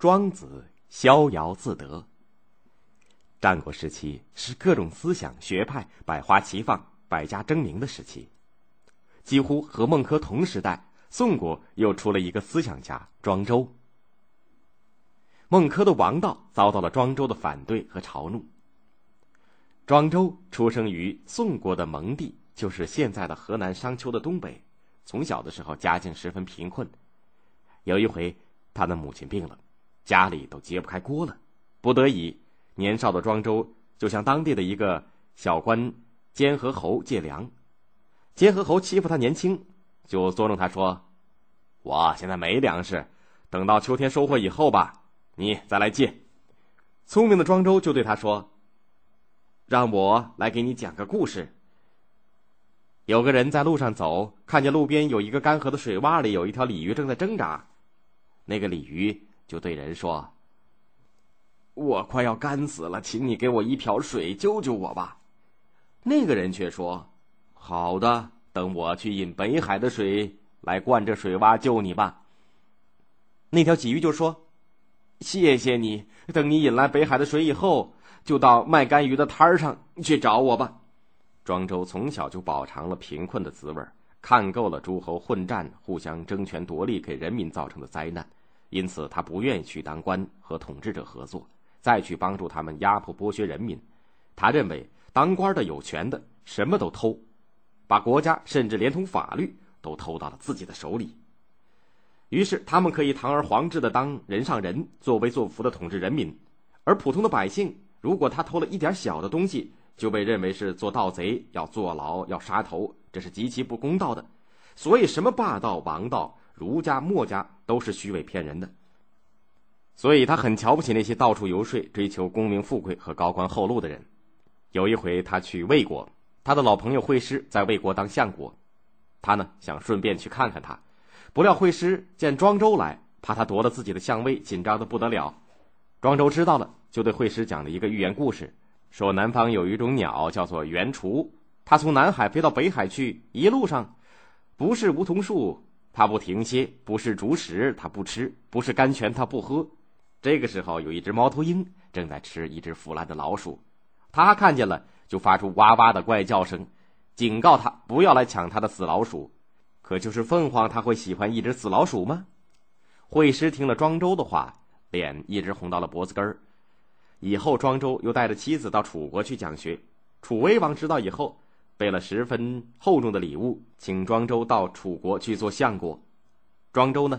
庄子逍遥自得。战国时期是各种思想学派百花齐放、百家争鸣的时期，几乎和孟轲同时代。宋国又出了一个思想家庄周。孟轲的王道遭到了庄周的反对和嘲弄。庄周出生于宋国的蒙地，就是现在的河南商丘的东北。从小的时候家境十分贫困。有一回，他的母亲病了，家里都揭不开锅了，不得已，年少的庄周就向当地的一个小官监和侯借粮。监和侯欺负他年轻。就捉弄他说：“我现在没粮食，等到秋天收获以后吧，你再来借。”聪明的庄周就对他说：“让我来给你讲个故事。有个人在路上走，看见路边有一个干涸的水洼里有一条鲤鱼正在挣扎，那个鲤鱼就对人说：‘我快要干死了，请你给我一瓢水救救我吧。’那个人却说：‘好的。’等我去引北海的水来灌这水洼救你吧。那条鲫鱼就说：“谢谢你，等你引来北海的水以后，就到卖干鱼的摊儿上去找我吧。”庄周从小就饱尝了贫困的滋味，看够了诸侯混战、互相争权夺利给人民造成的灾难，因此他不愿意去当官和统治者合作，再去帮助他们压迫剥削人民。他认为当官的有权的什么都偷。把国家甚至连同法律都偷到了自己的手里。于是他们可以堂而皇之的当人上人，作威作福的统治人民，而普通的百姓，如果他偷了一点小的东西，就被认为是做盗贼，要坐牢，要杀头，这是极其不公道的。所以，什么霸道、王道、儒家、墨家都是虚伪骗人的。所以他很瞧不起那些到处游说、追求功名富贵和高官厚禄的人。有一回，他去魏国。他的老朋友惠施在魏国当相国，他呢想顺便去看看他，不料惠施见庄周来，怕他夺了自己的相位，紧张的不得了。庄周知道了，就对惠施讲了一个寓言故事，说南方有一种鸟叫做猿雏，它从南海飞到北海去，一路上不是梧桐树，他不停歇；不是竹石，他不吃；不是甘泉，他不喝。这个时候，有一只猫头鹰正在吃一只腐烂的老鼠，它看见了。就发出哇哇的怪叫声，警告他不要来抢他的死老鼠。可就是凤凰，他会喜欢一只死老鼠吗？惠施听了庄周的话，脸一直红到了脖子根儿。以后庄周又带着妻子到楚国去讲学，楚威王知道以后，备了十分厚重的礼物，请庄周到楚国去做相国。庄周呢，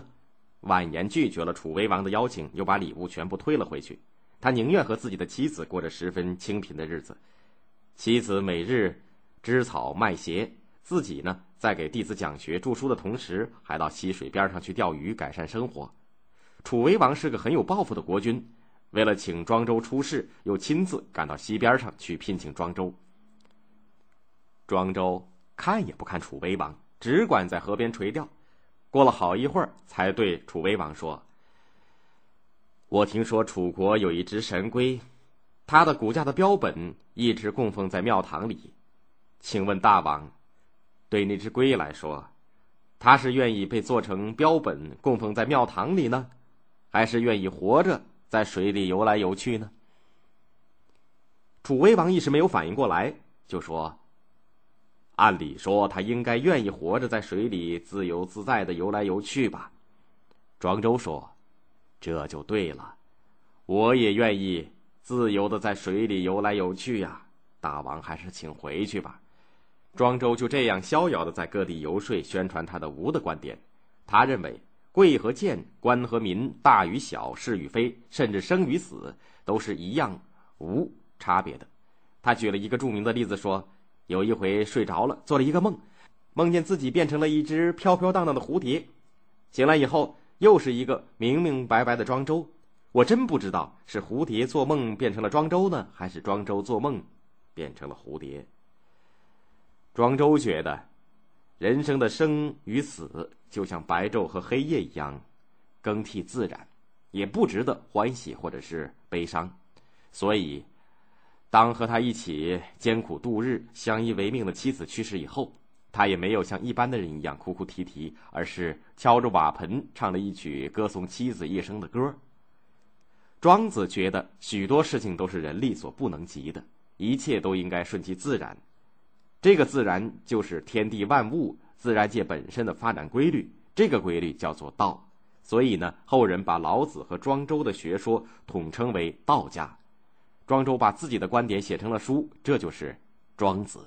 婉言拒绝了楚威王的邀请，又把礼物全部退了回去。他宁愿和自己的妻子过着十分清贫的日子。妻子每日织草卖鞋，自己呢在给弟子讲学著书的同时，还到溪水边上去钓鱼，改善生活。楚威王是个很有抱负的国君，为了请庄周出仕，又亲自赶到溪边上去聘请庄周。庄周看也不看楚威王，只管在河边垂钓。过了好一会儿，才对楚威王说：“我听说楚国有一只神龟。”它的骨架的标本一直供奉在庙堂里，请问大王，对那只龟来说，它是愿意被做成标本供奉在庙堂里呢，还是愿意活着在水里游来游去呢？楚威王一时没有反应过来，就说：“按理说，他应该愿意活着在水里自由自在的游来游去吧？”庄周说：“这就对了，我也愿意。”自由的在水里游来游去呀，大王还是请回去吧。庄周就这样逍遥的在各地游说，宣传他的无的观点。他认为贵和贱、官和民、大与小、是与非，甚至生与死，都是一样无差别的。他举了一个著名的例子说：有一回睡着了，做了一个梦，梦见自己变成了一只飘飘荡荡的蝴蝶，醒来以后又是一个明明白白的庄周。我真不知道是蝴蝶做梦变成了庄周呢，还是庄周做梦变成了蝴蝶。庄周觉得，人生的生与死就像白昼和黑夜一样，更替自然，也不值得欢喜或者是悲伤。所以，当和他一起艰苦度日、相依为命的妻子去世以后，他也没有像一般的人一样哭哭啼啼，而是敲着瓦盆唱了一曲歌颂妻子一生的歌。庄子觉得许多事情都是人力所不能及的，一切都应该顺其自然。这个自然就是天地万物、自然界本身的发展规律。这个规律叫做道。所以呢，后人把老子和庄周的学说统称为道家。庄周把自己的观点写成了书，这就是《庄子》。